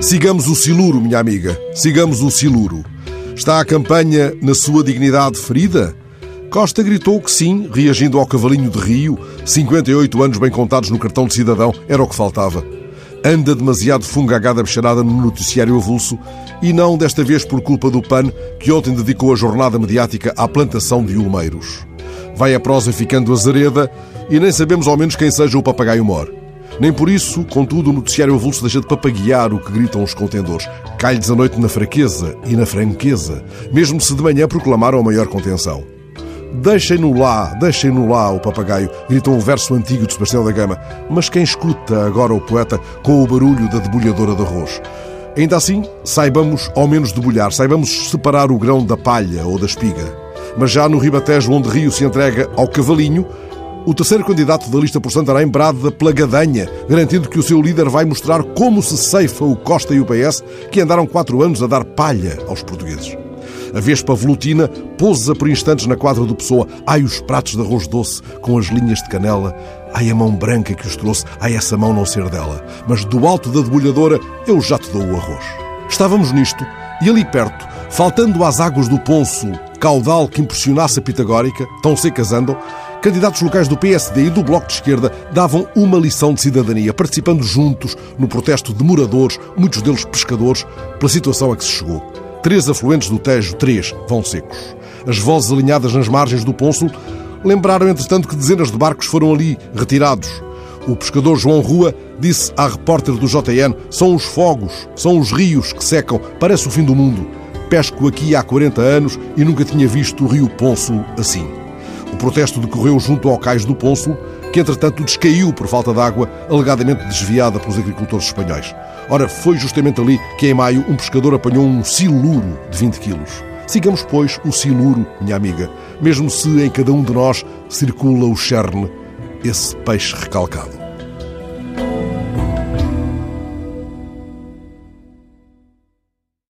Sigamos o Siluro, minha amiga. Sigamos o Siluro. Está a campanha na sua dignidade ferida? Costa gritou que sim, reagindo ao cavalinho de Rio. 58 anos bem contados no cartão de cidadão, era o que faltava. Anda demasiado fungagada bicharada no noticiário avulso e não desta vez por culpa do PAN, que ontem dedicou a jornada mediática à plantação de ulmeiros. Vai a prosa ficando azareda e nem sabemos ao menos quem seja o papagaio mor. Nem por isso, contudo, o noticiário avulso deixa de papaguear o que gritam os contendores. Cai-lhes a noite na fraqueza e na franqueza, mesmo se de manhã proclamaram a maior contenção. Deixem-no lá, deixem-no lá, o papagaio, gritou um verso antigo de Sebastião da Gama. Mas quem escuta agora o poeta com o barulho da debulhadora de arroz? Ainda assim, saibamos ao menos debulhar, saibamos separar o grão da palha ou da espiga. Mas já no Ribatejo, onde Rio se entrega ao cavalinho, o terceiro candidato da lista por Santarém brada pela gadanha, garantindo que o seu líder vai mostrar como se ceifa o Costa e o PS, que andaram quatro anos a dar palha aos portugueses. A vespa velutina pousa por instantes na quadra do Pessoa. Ai, os pratos de arroz doce com as linhas de canela. Ai, a mão branca que os trouxe. Ai, essa mão não ser dela. Mas do alto da debulhadora eu já te dou o arroz. Estávamos nisto e ali perto, faltando às águas do Ponço caudal que impressionasse a Pitagórica, tão secas andam, candidatos locais do PSD e do Bloco de Esquerda davam uma lição de cidadania, participando juntos no protesto de moradores, muitos deles pescadores, pela situação a que se chegou. Três afluentes do Tejo, três, vão secos. As vozes alinhadas nas margens do Ponço lembraram, entretanto, que dezenas de barcos foram ali retirados. O pescador João Rua disse à repórter do JN: são os fogos, são os rios que secam, parece o fim do mundo. Pesco aqui há 40 anos e nunca tinha visto o rio Ponço assim. O protesto decorreu junto ao cais do Ponço, que entretanto descaiu por falta de água, alegadamente desviada pelos agricultores espanhóis. Ora, foi justamente ali que em maio um pescador apanhou um siluro de 20 quilos. Sigamos, pois, o siluro, minha amiga, mesmo se em cada um de nós circula o cherne, esse peixe recalcado.